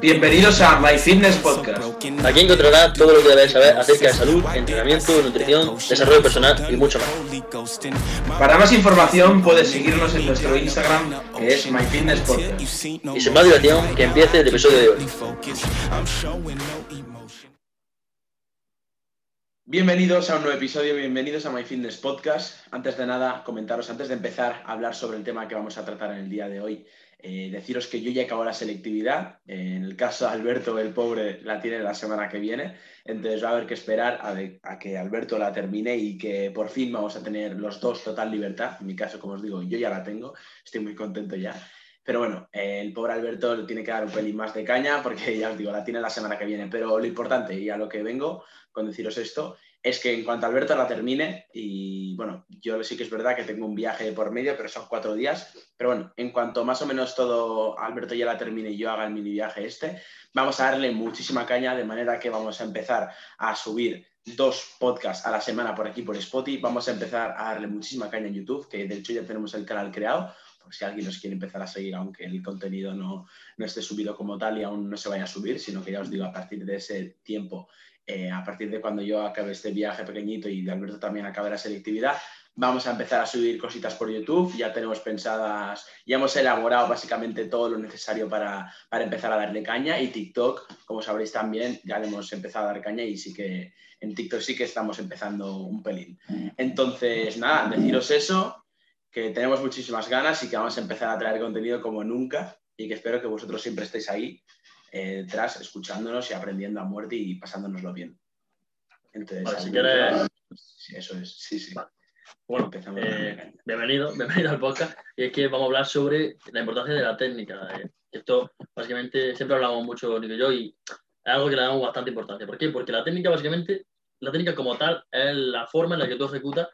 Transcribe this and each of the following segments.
Bienvenidos a My Fitness Podcast. Aquí encontrarás todo lo que debes saber acerca de salud, entrenamiento, nutrición, desarrollo personal y mucho más. Para más información puedes seguirnos en nuestro Instagram que es My Fitness Podcast. Y sin más dilación, que empiece el episodio de hoy. Bienvenidos a un nuevo episodio, bienvenidos a My Fitness Podcast. Antes de nada, comentaros, antes de empezar a hablar sobre el tema que vamos a tratar en el día de hoy, eh, deciros que yo ya acabo la selectividad. Eh, en el caso de Alberto, el pobre, la tiene la semana que viene. Entonces va a haber que esperar a, que Alberto la termine y que por fin vamos a tener los dos total libertad. En mi caso, como os digo, yo ya la tengo. Estoy muy contento ya. Pero bueno, el pobre Alberto tiene que dar un pelín más de caña porque ya os digo, la tiene la semana que viene. Pero lo importante y a lo que vengo con deciros esto es que en cuanto Alberto la termine, y bueno, yo sí que es verdad que tengo un viaje por medio, pero son cuatro días, pero bueno, en cuanto más o menos todo Alberto ya la termine y yo haga el mini viaje este, vamos a darle muchísima caña, de manera que vamos a empezar a subir dos podcasts a la semana por aquí por Spotify, vamos a empezar a darle muchísima caña en YouTube, que de hecho ya tenemos el canal creado, por si alguien nos quiere empezar a seguir, aunque el contenido no, no esté subido como tal y aún no se vaya a subir, sino que ya os digo, a partir de ese tiempo eh, a partir de cuando yo acabe este viaje pequeñito y de Alberto también acabe la selectividad, vamos a empezar a subir cositas por YouTube. Ya tenemos pensadas, ya hemos elaborado básicamente todo lo necesario para, para, empezar a darle caña. Y TikTok, como sabréis también, ya le hemos empezado a dar caña y sí que en TikTok sí que estamos empezando un pelín. Entonces, nada, deciros eso, que tenemos muchísimas ganas y que vamos a empezar a traer contenido como nunca y que espero que vosotros siempre estéis ahí eh, detrás, escuchándonos y aprendiendo a muerte y pasándonoslo bien. Entonces, si quieres... Sí, eso es, sí, sí. Bueno, eh, bienvenido, bienvenido al podcast. Y es que vamos a hablar sobre la importancia de la técnica. Eh, esto, básicamente, siempre hablamos mucho, Nico y yo, y es algo que le damos bastante importancia. ¿Por qué? Porque la técnica, básicamente, la técnica como tal es la forma en la que tú ejecutas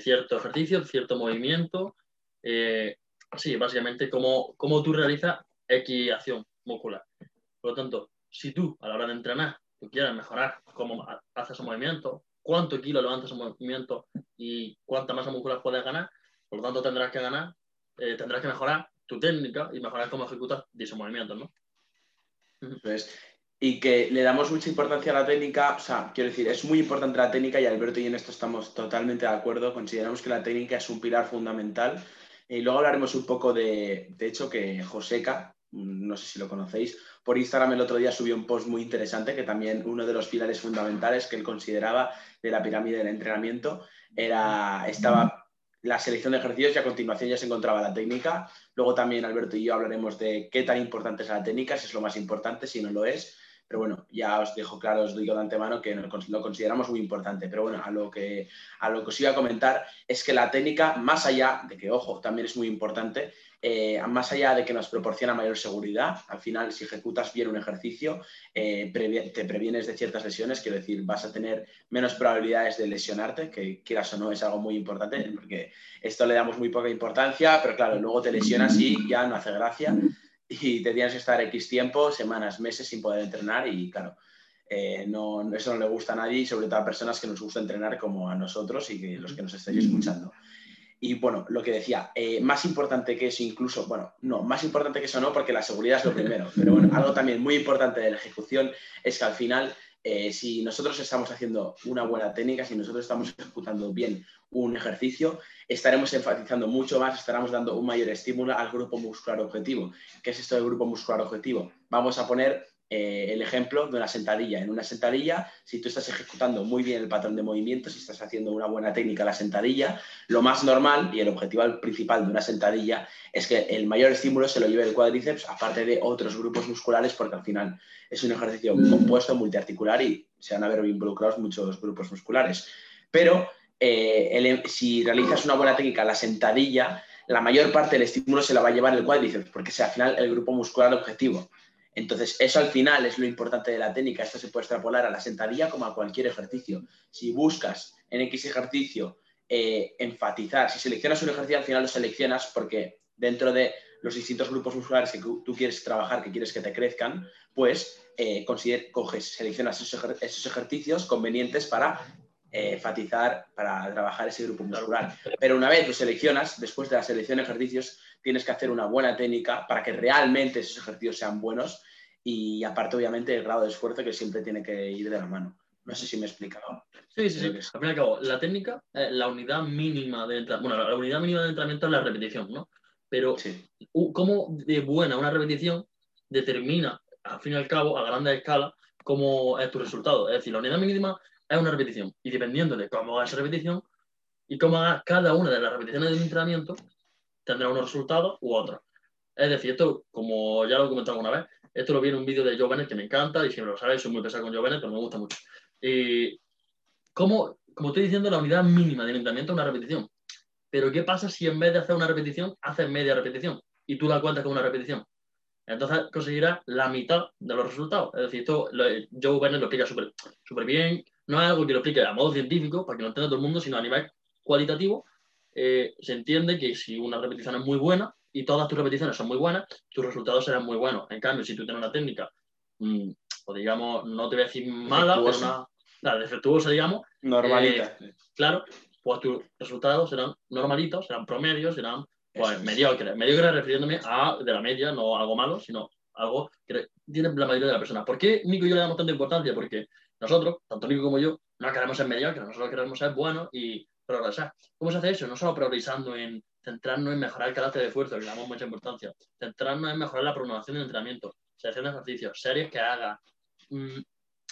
cierto ejercicio, cierto movimiento. sí, básicamente, cómo, cómo tú realizas X acción muscular. Por lo tanto, si tú a la hora de entrenar tú quieres mejorar cómo haces un movimiento, cuánto kilo levantas un movimiento y cuánta masa muscular puedes ganar, por lo tanto tendrás que ganar, eh, tendrás que mejorar tu técnica y mejorar cómo ejecutas dichos movimientos, ¿no? Pues, y que le damos mucha importancia a la técnica, o sea, quiero decir, es muy importante la técnica y Alberto y en esto estamos totalmente de acuerdo, consideramos que la técnica es un pilar fundamental. Y luego hablaremos un poco de, de hecho, que Joseca, no sé si lo conocéis, por Instagram el otro día subió un post muy interesante que también uno de los pilares fundamentales que él consideraba de la pirámide del entrenamiento era, estaba la selección de ejercicios y a continuación ya se encontraba la técnica. Luego también Alberto y yo hablaremos de qué tan importante es la técnica, si es lo más importante, si no lo es. Pero bueno, ya os dejo claro, os digo de antemano que lo consideramos muy importante. Pero bueno, a lo, que, os iba a comentar es que la técnica, más allá de que, ojo, también es muy importante, eh, más allá de que nos proporciona mayor seguridad, al final si ejecutas bien un ejercicio, eh, te previenes de ciertas lesiones, quiero decir, vas a tener menos probabilidades de lesionarte, que quieras o no es algo muy importante, porque esto le damos muy poca importancia, pero claro, luego te lesionas y ya no hace gracia y te tienes que estar X tiempo, semanas, meses sin poder entrenar y claro. Eh, no, eso no le gusta a nadie y sobre todo a personas que nos gusta entrenar como a nosotros y que los que nos estáis escuchando. Y bueno, lo que decía, eh, más importante que eso incluso, bueno, no, más importante que eso no, porque la seguridad es lo primero, pero bueno, algo también muy importante de la ejecución es que al final, eh, si nosotros estamos haciendo una buena técnica, si nosotros estamos ejecutando bien un ejercicio, estaremos enfatizando mucho más, estaremos dando un mayor estímulo al grupo muscular objetivo. ¿Qué es esto del grupo muscular objetivo? Vamos a poner eh, el ejemplo de una sentadilla. En una sentadilla, si tú estás ejecutando muy bien el patrón de movimiento, si estás haciendo una buena técnica la sentadilla, lo más normal y el objetivo principal de una sentadilla es que el mayor estímulo se lo lleve el cuádriceps, aparte de otros grupos musculares, porque al final es un ejercicio compuesto, multiarticular y se van a ver involucrados muchos grupos musculares. Pero eh, si realizas una buena técnica la sentadilla, la mayor parte del estímulo se la va a llevar el cuádriceps, porque es al final el grupo muscular objetivo. Entonces, eso al final es lo importante de la técnica. Esto se puede extrapolar a la sentadilla como a cualquier ejercicio. Si buscas en X ejercicio eh, enfatizar, si seleccionas un ejercicio, al final lo seleccionas porque dentro de los distintos grupos musculares que tú quieres trabajar, que quieres que te crezcan, pues eh, coges, seleccionas esos, ejercicios convenientes para eh, enfatizar, para trabajar ese grupo muscular. Pero una vez lo seleccionas, después de la selección de ejercicios, tienes que hacer una buena técnica para que realmente esos ejercicios sean buenos y aparte, obviamente, el grado de esfuerzo que siempre tiene que ir de la mano. No sé si me he explicado. Sí, sí, sí. Al fin y al cabo, la técnica, la unidad mínima de entrenamiento, bueno, la unidad mínima de entrenamiento es la repetición, ¿no? Pero cómo de buena una repetición determina, al fin y al cabo, a grande escala, cómo es tu resultado. Es decir, la unidad mínima es una repetición y dependiendo de cómo hagas esa repetición y cómo hagas cada una de las repeticiones del entrenamiento, tendrá unos resultados u otros. Es decir, esto, como ya lo he comentado alguna vez, esto lo vi en un vídeo de Joe que me encanta y siempre lo sabéis, soy muy pesado con Joe pero me gusta mucho. Y como, como estoy diciendo, la unidad mínima de entrenamiento es una repetición. Pero ¿qué pasa si en vez de hacer una repetición, haces media repetición y tú la cuentas como una repetición? Entonces conseguirás la mitad de los resultados. Es decir, esto Joe Bennett lo explica súper bien. No es algo que lo explique a modo científico, para que lo entienda todo el mundo, sino a nivel cualitativo. Eh, se entiende que si una repetición es muy buena y todas tus repeticiones son muy buenas, tus resultados serán muy buenos. En cambio, si tú tienes una técnica, mm, o digamos, no te voy a decir mala, pero una, la defectuosa, digamos. Normalita. Eh, claro, pues tus resultados serán normalitos, serán promedios, serán pues, mediocres. Mediocres refiriéndome a de la media, no algo malo, sino algo que tiene la mayoría de las personas. ¿Por qué Nico y yo le damos tanta importancia? Porque nosotros, tanto Nico como yo, no queremos ser mediocres, nosotros queremos ser buenos y progresar. ¿Cómo se hace eso? No solo progresando en centrarnos en mejorar el carácter de esfuerzo, que le damos mucha importancia, centrarnos en mejorar la programación de entrenamiento, selección de ejercicios, series que haga, mm,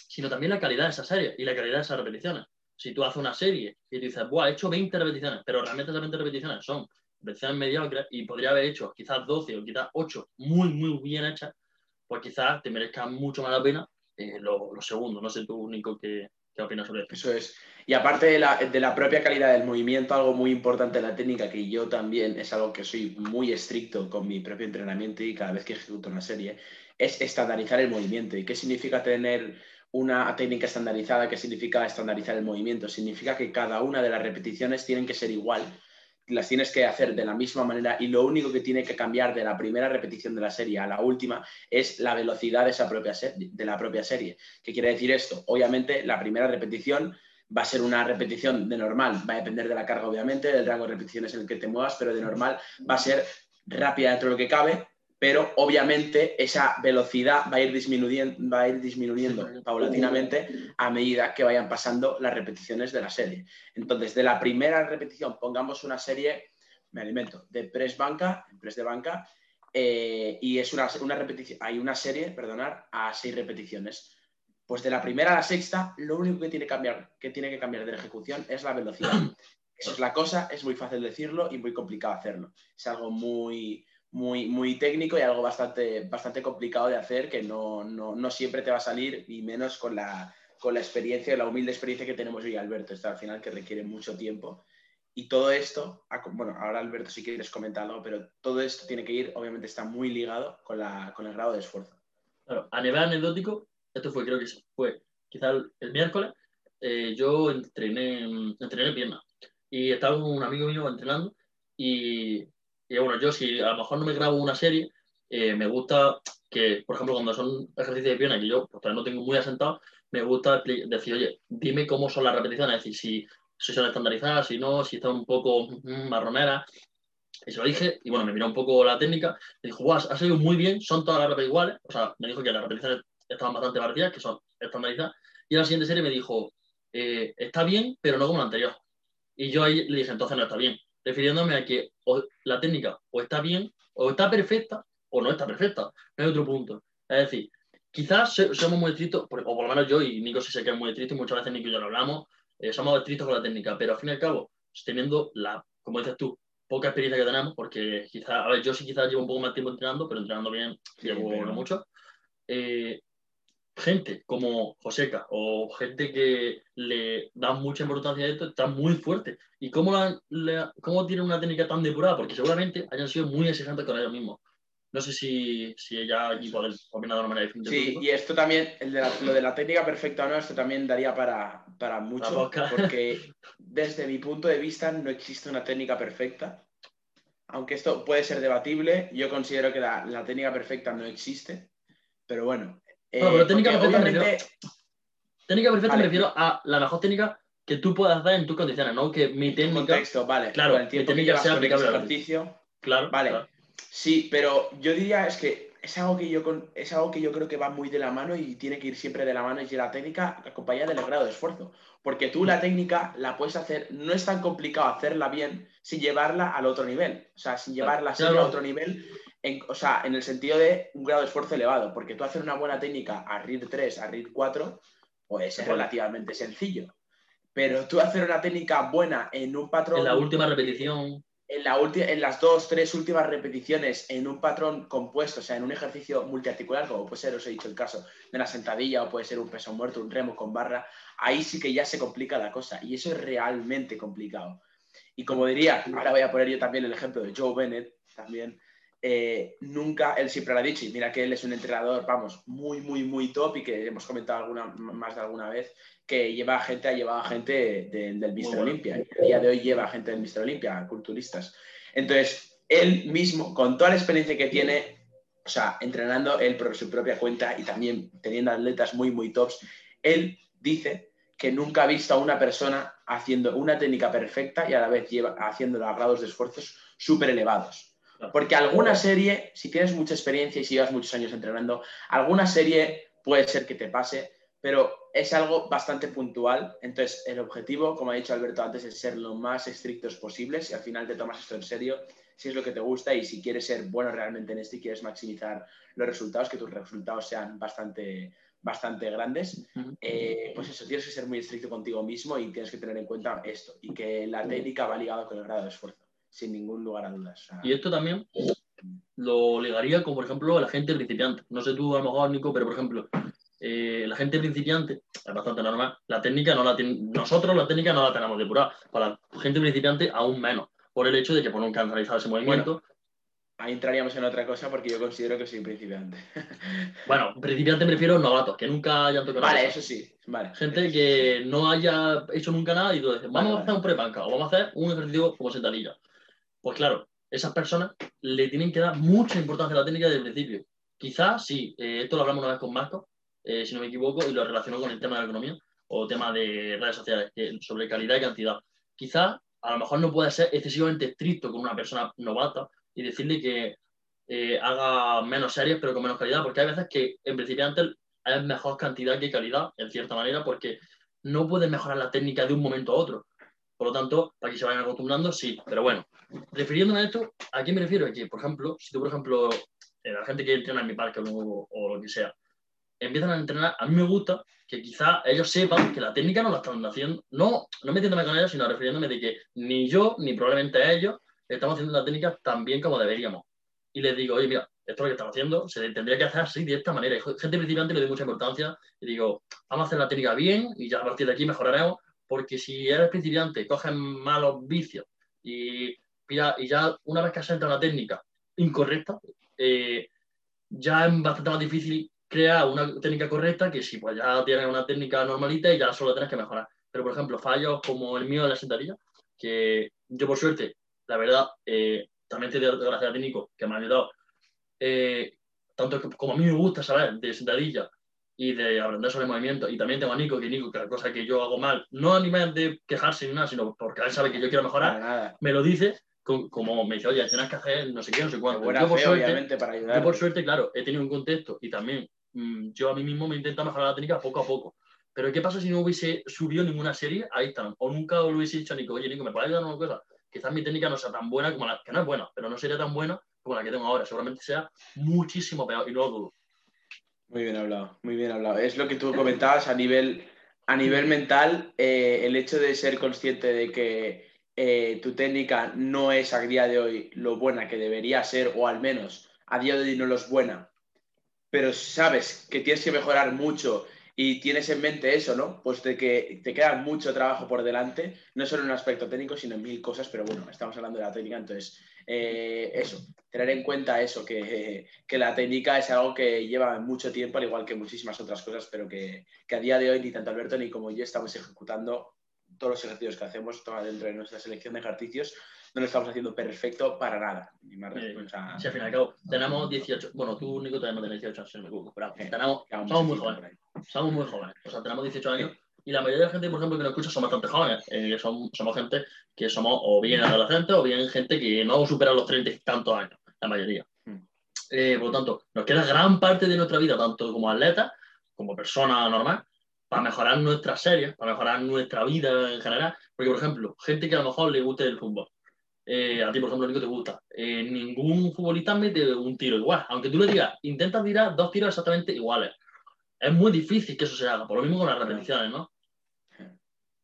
sino también la calidad de esa serie y la calidad de esas repeticiones. Si tú haces una serie y dices, Buah, he hecho 20 repeticiones, pero realmente esas 20 repeticiones son repeticiones mediocres y podría haber hecho quizás 12 o quizás 8 muy, muy bien hechas, pues quizás te merezca mucho más la pena eh, lo, segundo. No sé tú, único ¿qué, ¿qué opinas sobre esto? Eso es. Y aparte de la, de la, propia calidad del movimiento, algo muy importante en la técnica, que yo también es algo que soy muy estricto con mi propio entrenamiento y cada vez que ejecuto una serie, es estandarizar el movimiento. ¿Y qué significa tener una técnica estandarizada, ¿qué significa estandarizar el movimiento? Significa que cada una de las repeticiones tienen que ser igual, las tienes que hacer de la misma manera y lo único que tiene que cambiar de la primera repetición de la serie a la última es la velocidad de, esa propia de la propia serie. ¿Qué quiere decir esto? Obviamente la primera repetición va a ser una repetición de normal, va a depender de la carga obviamente, del rango de repeticiones en el que te muevas, pero de normal va a ser rápida dentro de lo que cabe, pero obviamente esa velocidad va a ir disminuyendo, va a ir disminuyendo paulatinamente a medida que vayan pasando las repeticiones de la serie. Entonces, de la primera repetición, pongamos una serie, me alimento, de press banca, press de banca, eh, y es una, una, repetición, hay una serie, perdonar, a seis repeticiones. Pues de la primera a la sexta, lo único que tiene que cambiar, que tiene que cambiar de la ejecución es la velocidad. Eso es la cosa, es muy fácil decirlo y muy complicado hacerlo. Es algo muy, muy, muy técnico y algo bastante, bastante complicado de hacer que no, siempre te va a salir y menos con la, con la experiencia, la humilde experiencia que tenemos yo y Alberto, esto al final que requiere mucho tiempo. Y todo esto, bueno, ahora Alberto si quieres comentarlo, pero todo esto tiene que ir, obviamente está muy ligado con, la, con el grado de esfuerzo. Claro, a nivel anecdótico, esto fue, creo que fue quizá el, miércoles, eh, yo entrené, entrené pierna y estaba un amigo mío entrenando y y bueno, yo si a lo mejor no me grabo una serie, eh, me gusta que, por ejemplo, cuando son ejercicios de pierna que yo pues, no tengo muy asentado, me gusta decir, oye, dime cómo son las repeticiones, es decir, si, son estandarizadas, si no, si están un poco mm, marroneras. Y se lo dije, y bueno, me miró un poco la técnica, me dijo, guau, ha salido muy bien, son todas las repeticiones iguales, o sea, me dijo que las repeticiones estaban bastante parecidas, que son estandarizadas, y en la siguiente serie me dijo, eh, está bien, pero no como la anterior. Y yo ahí le dije, entonces no está bien refiriéndome a que la técnica o está bien, o está perfecta, o no está perfecta. No hay otro punto. Es decir, quizás somos muy estrictos, o por lo menos yo y Nico sí sé que es muy estricto, y muchas veces Nico y yo lo hablamos, eh, somos estrictos con la técnica, pero al fin y al cabo, teniendo la, como dices tú, poca experiencia que tenemos, porque quizás, a ver, yo sí quizás llevo un poco más tiempo entrenando, pero entrenando bien llevo no mucho. Eh, gente como Joseca o gente que le da mucha importancia a esto está muy fuerte. ¿Y cómo, la, cómo tienen una técnica tan depurada? Porque seguramente hayan sido muy exigentes con ellos mismos. No sé si, si ella puede opinar de una manera diferente. Sí, y esto también, el de lo de la técnica perfecta o no, esto también daría para, para mucho, porque desde mi punto de vista no existe una técnica perfecta. Aunque esto puede ser debatible, yo considero que la, la técnica perfecta no existe. Pero bueno, bueno, pero eh, técnica perfecta, me refiero, técnica perfecta me refiero a la mejor técnica que tú puedas dar en tus condiciones, no que mi técnica. Contexto, vale. Claro, el tiempo que sea aplicable al ejercicio. Claro. Vale. Sí, pero yo diría es que es algo que yo es algo que yo creo que va muy de la mano y tiene que ir siempre de la mano y la técnica acompañada del grado de esfuerzo. Porque tú la técnica la puedes hacer, no es tan complicado hacerla bien sin llevarla al otro nivel. O sea, sin llevarla a otro nivel, en, o sea, en el sentido de un grado de esfuerzo elevado. Porque tú hacer una buena técnica a RIR 3, a RIR 4, pues es relativamente sencillo. Pero tú hacer una técnica buena en un patrón. En la última repetición en, la en las dos, tres últimas repeticiones en un patrón compuesto, o sea, en un ejercicio multiarticular, como puede ser, os he dicho el caso de una sentadilla o puede ser un peso muerto, un remo con barra, ahí sí que ya se complica la cosa y eso es realmente complicado. Y como diría, ahora voy a poner yo también el ejemplo de Joe Bennett, también, eh, nunca, él siempre lo ha dicho, y mira que él es un entrenador, vamos, muy, muy, muy top y que hemos comentado alguna, más de alguna vez, que lleva gente, ha llevado a gente del Mister Olimpia. Y a día de hoy lleva a gente del Mister Olimpia, culturistas. Entonces, él mismo, con toda la experiencia que tiene, o sea, entrenando él por su propia cuenta y también teniendo atletas muy, muy tops, él dice que nunca ha visto a una persona haciendo una técnica perfecta y a la vez lleva, haciendo grados de esfuerzos súper elevados. Porque alguna serie, si tienes mucha experiencia y si llevas muchos años entrenando, alguna serie puede ser que te pase pero es algo bastante puntual. Entonces, el objetivo, como ha dicho Alberto antes, es ser lo más estrictos posibles y al final te tomas esto en serio si es lo que te gusta y si quieres ser bueno realmente en esto y quieres maximizar los resultados, que tus resultados sean bastante, bastante grandes, eh, pues eso, tienes que ser muy estricto contigo mismo y tienes que tener en cuenta esto y que la técnica va ligada con el grado de esfuerzo, sin ningún lugar a dudas. y esto también lo ligaría con, por ejemplo, la gente principiante. No sé tú, a lo mejor, Nico, pero por ejemplo, eh, la gente principiante, es bastante normal, la técnica no la nosotros la técnica no la tenemos depurada, para la gente principiante aún menos, por el hecho de que por nunca han realizado ese movimiento. ahí entraríamos en otra cosa porque yo considero que soy principiante. bueno, principiante me refiero a novatos, que nunca hayan tocado Vale, eso sí, vale. Gente que no haya hecho nunca nada y tú dices, vamos a hacer un pre-banca o vamos a hacer un ejercicio como sentadilla. Pues claro, esas personas le tienen que dar mucha importancia a la técnica desde el principio. Quizás, sí, eh, esto lo hablamos una vez con Marco, eh, si no me equivoco, y lo relaciono con el tema de la economía o tema de redes sociales, sobre calidad y cantidad. Quizás a lo mejor no puede ser excesivamente estricto con una persona novata y decirle que eh, haga menos series pero con menos calidad, porque hay veces que en principiante es mejor cantidad que calidad, en cierta manera, porque no puedes mejorar la técnica de un momento a otro. Por lo tanto, para que se vayan acostumbrando, sí. Pero bueno, refiriéndome a esto, ¿a qué me refiero? Que, por ejemplo, si tú, por ejemplo, eh, la gente que entrena en mi parque o, o lo que sea, empiezan a entrenar, a mí me gusta que quizá ellos sepan que la técnica no la están haciendo, no, no metiéndome con ellos, sino refiriéndome de que ni yo, ni probablemente ellos, estamos haciendo la técnica tan bien como deberíamos. Y les digo, oye, mira, esto es lo que estamos haciendo, se tendría que hacer así, de esta manera. Y gente principiante le doy mucha importancia y digo, vamos a hacer la técnica bien y ya a partir de aquí mejoraremos, porque si eres principiante, coges malos vicios y, ya una vez que has entrado en la técnica incorrecta, eh, ya es bastante más difícil crea una técnica correcta que si pues ya tienes una técnica normalita y ya solo tienes que mejorar. Pero, por ejemplo, fallos como el mío de la sentadilla, que yo por suerte, la verdad, eh, también te doy gracias a ti, Nico, que me ha ayudado. Eh, tanto como a mí me gusta saber de sentadilla y de aprender sobre movimiento, y también tengo a Nico, que Nico, que la cosa que yo hago mal, no a nivel de quejarse ni nada, sino porque él sabe que yo quiero mejorar, me lo dice, como me dice, oye, tienes que hacer no sé qué, no sé cuánto. Yo por, suerte, para yo por suerte, claro, he tenido un contexto y también Mm, yo a mí mismo me intento mejorar la técnica poco a poco. Pero ¿qué pasa si no hubiese subido ninguna serie a Instagram? O nunca lo hubiese dicho a Nico, oye Nico, ¿me puedes ayudar una cosa? Quizás mi técnica no sea tan buena como la, que no es buena, pero no sería tan buena como la que tengo ahora. Seguramente sea muchísimo peor y no lo dudo. Muy bien hablado, muy bien hablado. Es lo que tú comentabas a nivel, a nivel mental, eh, el hecho de ser consciente de que eh, tu técnica no es a día de hoy lo buena que debería ser, o al menos a día de hoy no lo es buena, pero sabes que tienes que mejorar mucho y tienes en mente eso, ¿no? Pues de que te queda mucho trabajo por delante, no solo en un aspecto técnico, sino en mil cosas, pero bueno, estamos hablando de la técnica, entonces eh, eso, tener en cuenta eso, que, la técnica es algo que lleva mucho tiempo, al igual que muchísimas otras cosas, pero que, que, a día de hoy ni tanto Alberto ni como yo estamos ejecutando todos los ejercicios que hacemos dentro de nuestra selección de ejercicios no lo estamos haciendo perfecto para nada. Ni más sí, sí, al fin y al cabo, tenemos 18, bueno, tú, Nico, todavía no tienes 18 años, me equivoco, pero tenemos, somos muy jóvenes, somos muy jóvenes, o sea, tenemos 18 años y la mayoría de la gente, por ejemplo, que nos escucha son bastante jóvenes, eh, somos, somos gente que somos o bien adolescentes o bien gente que no supera los 30 y tantos años. la mayoría. Hmm. Eh, por lo tanto, nos queda gran parte de nuestra vida, tanto como atleta, como persona normal, para mejorar nuestras series, para mejorar nuestra vida en general. Porque, por ejemplo, gente que a lo mejor le guste el fútbol, eh, a ti, por ejemplo, Nico, te gusta, eh, ningún futbolista mete un tiro igual. Aunque tú le digas, intenta tirar dos tiros exactamente iguales. Es muy difícil que eso se haga, por lo mismo con las repeticiones, ¿no?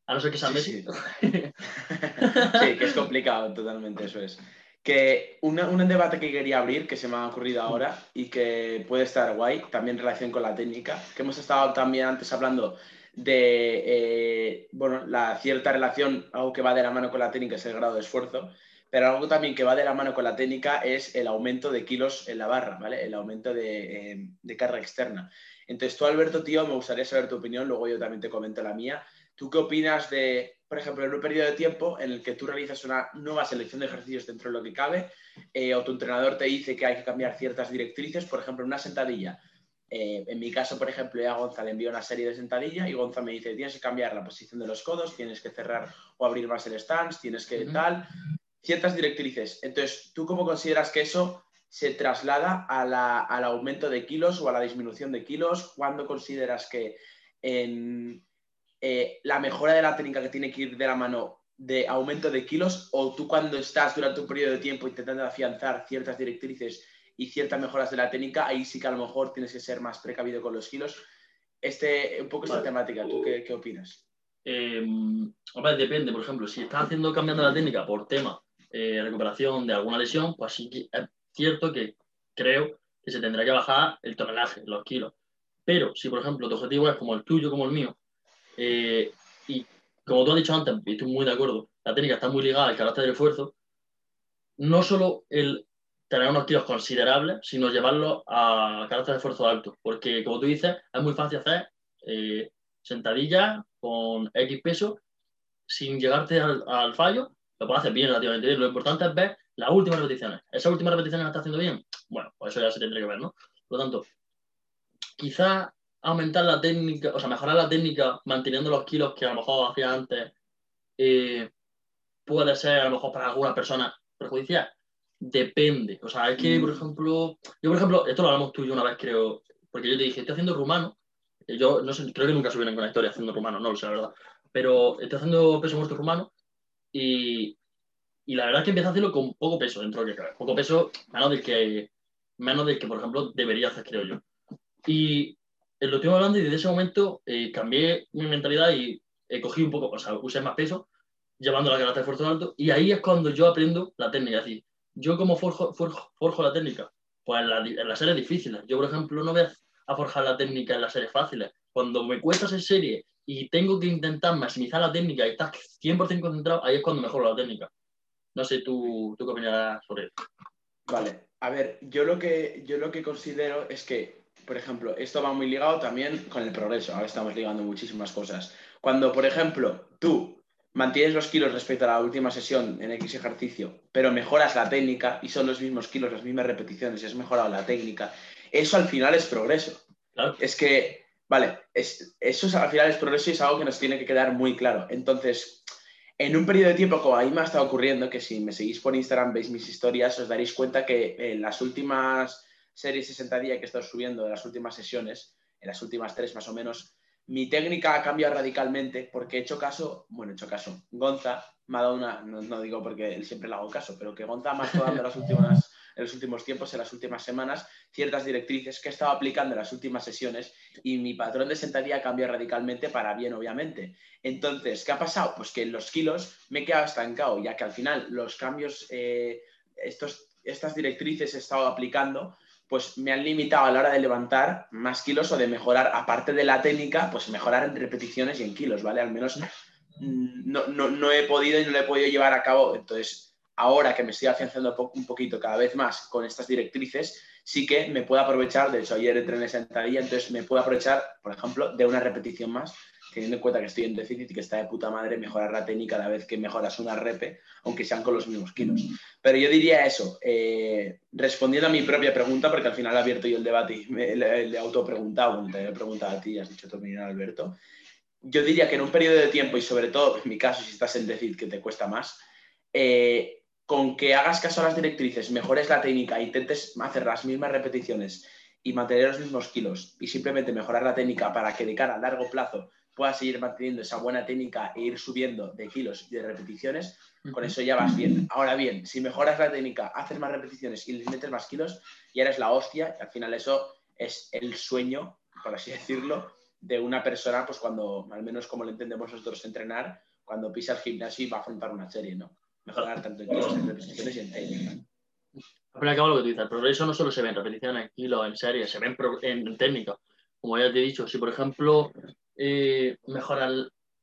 A no ser que sea Messi. Sí. sí, que es complicado, totalmente, eso es. Que un debate que quería abrir, que se me ha ocurrido ahora y que puede estar guay, también en relación con la técnica, que hemos estado también antes hablando de, eh, bueno, la cierta relación, algo que va de la mano con la técnica es el grado de esfuerzo, pero algo también que va de la mano con la técnica es el aumento de kilos en la barra, ¿vale? El aumento de, eh, de carga externa. Entonces, tú, Alberto, tío, me gustaría saber tu opinión, luego yo también te comento la mía. ¿Tú qué opinas de, por ejemplo, en un periodo de tiempo en el que tú realizas una nueva selección de ejercicios dentro de lo que cabe, eh, o tu entrenador te dice que hay que cambiar ciertas directrices, por ejemplo, una sentadilla? Eh, en mi caso, por ejemplo, yo a Gonza le envío una serie de sentadillas y Gonza me dice, tienes que cambiar la posición de los codos, tienes que cerrar o abrir más el stance, tienes que tal ciertas directrices. Entonces, ¿tú cómo consideras que eso se traslada al aumento de kilos o a la disminución de kilos? ¿Cuándo consideras que en, eh, la mejora de la técnica que tiene que ir de la mano de aumento de kilos o tú cuando estás durante un periodo de tiempo intentando afianzar ciertas directrices y ciertas mejoras de la técnica, ahí sí que a lo mejor tienes que ser más precavido con los kilos. Este, un poco esta temática, ¿tú qué, opinas? Eh, depende, por ejemplo, si estás haciendo cambiando la técnica por tema eh, recuperación de alguna lesión, pues sí que es cierto que creo que se tendrá que bajar el tonelaje, los kilos. Pero si, por ejemplo, tu objetivo es como el tuyo, como el mío, eh, y como tú has dicho antes, y estoy muy de acuerdo, la técnica está muy ligada al carácter del esfuerzo, no solo el tener unos kilos considerables, sino llevarlo a carácter de esfuerzo alto. Porque, como tú dices, es muy fácil hacer eh, sentadillas con X peso sin llegarte al fallo lo puede hacer bien relativamente bien. Lo importante es ver las últimas repeticiones. ¿Esas últimas repeticiones las está haciendo bien? Bueno, pues eso ya se tendría que ver, ¿no? Por lo tanto, quizás aumentar la técnica, o sea, mejorar la técnica manteniendo los kilos que a lo mejor hacía antes eh, puede ser a lo mejor para algunas personas perjudicial. Depende. O sea, es que, por mm. ejemplo, yo, por ejemplo, esto lo hablamos tú y yo una vez, creo, porque yo te dije, estoy haciendo rumano. Yo no sé, creo que nunca subí ninguna historia haciendo rumano, no lo sé, la verdad. Pero estoy haciendo peso muerto rumano y, y, la verdad es que empieza a hacerlo con poco peso dentro de que cabe. Poco peso, menos del que, menos del que por ejemplo, debería hacer, creo yo. Y lo estoy hablando y desde ese momento eh, cambié mi mentalidad y eh, cogí un poco, o sea, usé más peso, llevando la carga de esfuerzo alto. Y ahí es cuando yo aprendo la técnica. Es decir, yo como forjo, forjo, la técnica, pues en, la, en, las series difíciles. Yo, por ejemplo, no voy a forjar la técnica en las series fáciles. Cuando me cuesta hacer serie y tengo que intentar maximizar la técnica y estás 100% concentrado, ahí es cuando mejoro la técnica. No sé tú, tú qué opinarás sobre eso. Vale, a ver, yo lo, que, yo lo que considero es que, por ejemplo, esto va muy ligado también con el progreso. Ahora estamos ligando muchísimas cosas. Cuando, por ejemplo, tú mantienes los kilos respecto a la última sesión en X ejercicio, pero mejoras la técnica y son los mismos kilos, las mismas repeticiones y has mejorado la técnica, eso al final es progreso. Es que Vale, eso al final es progreso y es algo que nos tiene que quedar muy claro. Entonces, en un periodo de tiempo como ahí me ha estado ocurriendo, que si me seguís por Instagram, veis mis historias, os daréis cuenta que en las últimas series 60 días que he estado subiendo, de las últimas sesiones, en las últimas tres más o menos, mi técnica ha cambiado radicalmente porque he hecho caso, bueno, he hecho caso, Gonza me ha dado una, no, digo porque él siempre le hago caso, pero que Gonza me ha estado dando las últimas en los últimos tiempos, en las últimas semanas, ciertas directrices que he estado aplicando en las últimas sesiones y mi patrón de sentadilla cambiado radicalmente para bien, obviamente. Entonces, ¿qué ha pasado? Pues que en los kilos me he quedado estancado, ya que al final los cambios, eh, estos, estas directrices he estado aplicando, pues me han limitado a la hora de levantar más kilos o de mejorar, aparte de la técnica, pues mejorar en repeticiones y en kilos, ¿vale? Al menos no, no, no he podido y no lo he podido llevar a cabo. Entonces, ahora que me estoy afianzando un poquito cada vez más con estas directrices, sí que me puedo aprovechar, de hecho ayer entrené sentadilla, entonces me puedo aprovechar, por ejemplo, de una repetición más, teniendo en cuenta que estoy en déficit y que está de puta madre mejorar la técnica cada vez que mejoras una repe, aunque sean con los mismos kilos. Pero yo diría eso, eh, respondiendo a mi propia pregunta, porque al final he abierto yo el debate y me, le, he autopreguntado, te he preguntado a ti, has dicho opinión, Alberto. Yo diría que en un periodo de tiempo, y sobre todo en mi caso, si estás en déficit, que te cuesta más, eh, con que hagas caso a las directrices, mejores la técnica, intentes hacer las mismas repeticiones y mantener los mismos kilos y simplemente mejorar la técnica para que de cara a largo plazo puedas seguir manteniendo esa buena técnica e ir subiendo de kilos y de repeticiones, con eso ya vas bien. Ahora bien, si mejoras la técnica, haces más repeticiones y les metes más kilos, ya eres la hostia y al final eso es el sueño, por así decirlo, de una persona, pues cuando, al menos como lo entendemos nosotros entrenar, cuando pisa el gimnasio y va a afrontar una serie, ¿no? Mejorar tanto en kilos, en repeticiones y en técnica. Al fin y al cabo lo que tú dices, pero eso no solo se ve en repeticiones, en kilos, en series, se ve en, técnica. Como ya te he dicho, si por ejemplo eh, mejorar,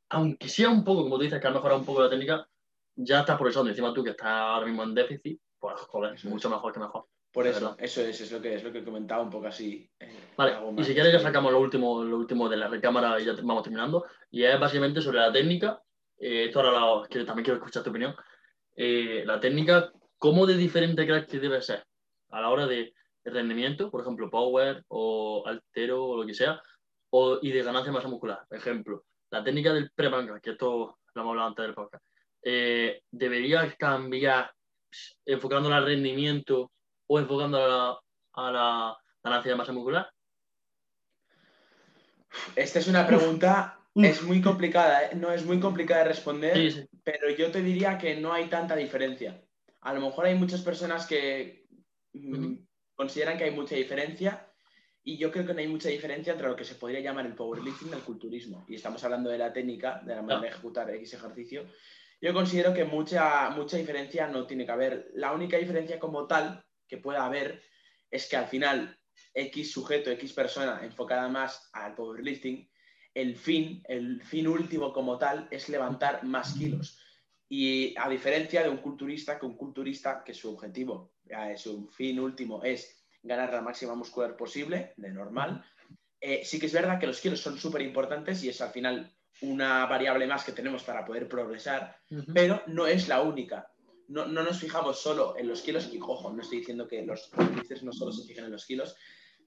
aunque sea un poco, como tú dices, que has mejorado un poco la técnica, ya estás progresando. Encima tú que estás ahora mismo en déficit, pues joder, es mucho mejor que mejor. Por eso, eso es, es, lo que, es lo que he comentado un poco así. Eh, vale, y si quieres ya sacamos lo último, lo último de la recámara y ya vamos terminando. Y es básicamente sobre la técnica. Eh, esto ahora que también quiero escuchar tu opinión. Eh, la técnica, ¿cómo de diferente crees que debe ser a la hora de, rendimiento? Por ejemplo, power o altero o lo que sea. O, y de ganancia de masa muscular. Ejemplo, la técnica del pre que esto lo hemos hablado antes del podcast. ¿Debería cambiar enfocándola al rendimiento o enfocando a la, ganancia de masa muscular? Esta es una pregunta, es muy complicada, ¿eh? no es muy complicada de responder, pero yo te diría que no hay tanta diferencia. A lo mejor hay muchas personas que mm, consideran que hay mucha diferencia y yo creo que no hay mucha diferencia entre lo que se podría llamar el powerlifting y el culturismo. Y estamos hablando de la técnica, de la manera de ejecutar X ejercicio. Yo considero que mucha, mucha diferencia no tiene que haber. La única diferencia como tal que pueda haber es que al final X sujeto, X persona enfocada más al powerlifting, el fin, el fin último como tal es levantar más kilos. Y a diferencia de un culturista, que un culturista que su objetivo, su fin último es ganar la máxima muscular posible, de normal, eh, sí que es verdad que los kilos son súper importantes y es al final una variable más que tenemos para poder progresar, pero no es la única. No, nos fijamos solo en los kilos, y ojo, no estoy diciendo que los powerlifters no solo se fijen en los kilos,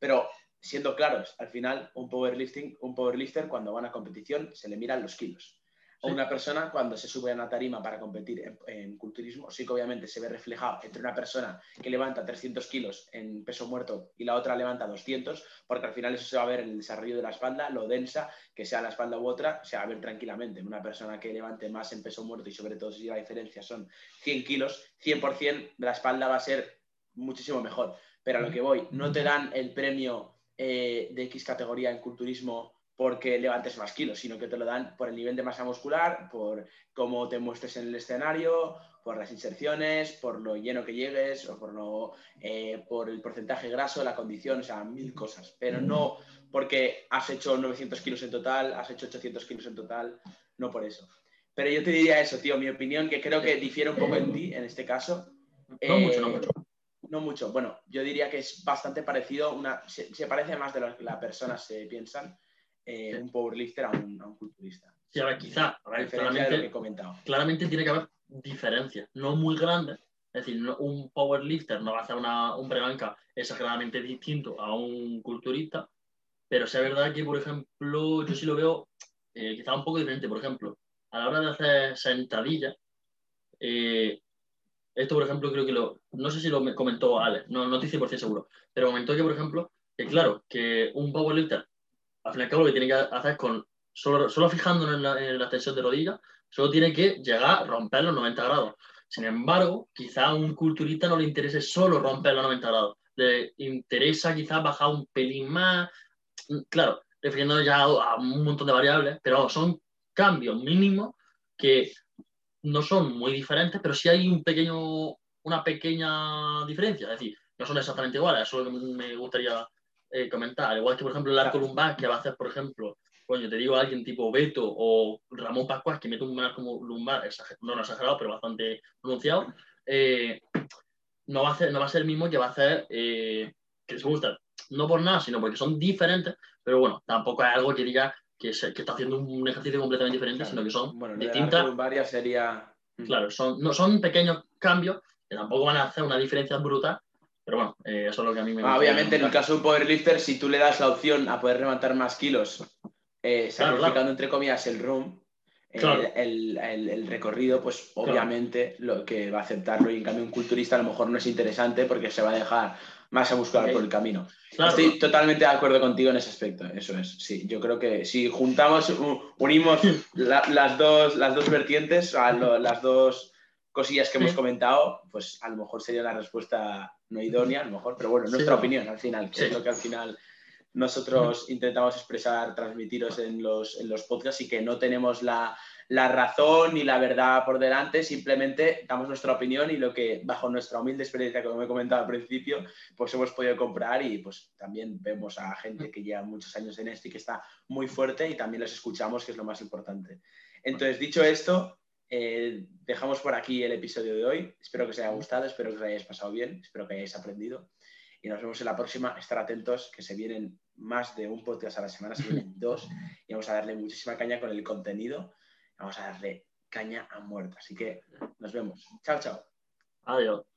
pero siendo claros, al final un powerlifting, un powerlifter cuando va a competición se le miran los kilos una persona cuando se sube a una tarima para competir en, culturismo, sí que obviamente se ve reflejado entre una persona que levanta 300 kilos en peso muerto y la otra levanta 200, porque al final eso se va a ver en el desarrollo de la espalda, lo densa que sea la espalda u otra, se va a ver tranquilamente. Una persona que levante más en peso muerto y sobre todo si la diferencia son 100 kilos, 100% de la espalda va a ser muchísimo mejor. Pero a lo que voy, no te dan el premio eh, de X categoría en culturismo porque levantes más kilos, sino que te lo dan por el nivel de masa muscular, por cómo te muestres en el escenario, por las inserciones, por lo lleno que llegues o por, lo, eh, por el porcentaje graso, la condición, o sea, mil cosas, pero no porque has hecho 900 kilos en total, has hecho 800 kilos en total, no por eso. Pero yo te diría eso, tío, mi opinión, que creo que difiere un poco en ti en este caso. No mucho, no mucho. No mucho. Bueno, yo diría que es bastante parecido, una, se, parece más de lo que las personas se piensan eh, un powerlifter a un, a un culturista. Sí, a ver, quizá, claramente, claramente tiene que haber diferencias, no muy grandes. Es decir, un powerlifter no va a hacer una, un prebanca exageradamente distinto a un culturista, pero sea verdad que, por ejemplo, yo sí lo veo eh, quizá un poco diferente. Por ejemplo, a la hora de hacer sentadillas, eh, esto, por ejemplo, creo que lo. No sé si lo comentó Alex, no, no estoy 100% seguro, pero comentó que, por ejemplo, que claro, que un powerlifter al fin y al cabo lo que tiene que hacer es con, solo, fijándonos en la, en extensión de rodilla, solo tiene que llegar a romper los 90 grados. Sin embargo, quizá a un culturista no le interese solo romper los 90 grados. Le interesa quizás bajar un pelín más. Claro, refiriéndonos ya a un montón de variables, pero son cambios mínimos que no son muy diferentes, pero sí hay una pequeña diferencia. Es decir, no son exactamente iguales. Eso es lo que me gustaría eh, comentar. igual que, por ejemplo, el arco lumbar, que va a hacer, por ejemplo, coño, te digo a alguien tipo Beto o Ramón Pascual, que mete un arco lumbar, no, no exagerado, pero bastante pronunciado, eh, no, va a hacer, no va a ser el mismo que va a hacer, eh, que se gusta, no por nada, sino porque son diferentes, pero bueno, tampoco es algo que diga que, que está haciendo un ejercicio completamente diferente, sino que son bueno, distintas. Lumbar sería... Claro, son, no, son pequeños cambios que tampoco van a hacer una diferencia brutal, pero bueno, eh, eso es lo que a mí me ah, Obviamente, en el caso de un powerlifter, si tú le das la opción a poder levantar más kilos, eh, sacrificando entre comillas el room, el, recorrido, pues obviamente lo que va a aceptarlo. Y en cambio un culturista a lo mejor no es interesante porque se va a dejar masa muscular por el camino. Estoy totalmente de acuerdo contigo en ese aspecto, eso es. Sí, yo creo que si juntamos, unimos las, dos, las dos vertientes, las dos cosillas que hemos comentado, pues a lo mejor sería la respuesta no idónea, a lo mejor, pero bueno, nuestra opinión al final, que es lo que al final nosotros intentamos expresar, transmitiros en los, en los podcasts y que no tenemos la, la razón ni la verdad por delante, simplemente damos nuestra opinión y lo que bajo nuestra humilde experiencia, como he comentado al principio, pues hemos podido comprar y pues también vemos a gente que lleva muchos años en esto y que está muy fuerte y también los escuchamos, que es lo más importante. Entonces, dicho esto, eh, dejamos por aquí el episodio de hoy. Espero que os haya gustado, espero que os hayáis pasado bien, espero que hayáis aprendido y nos vemos en la próxima. Estar atentos que se vienen más de un podcast a la semana, se vienen dos y vamos a darle muchísima caña con el contenido vamos a darle caña a muerto. Así que nos vemos. Chao, chao. Adiós.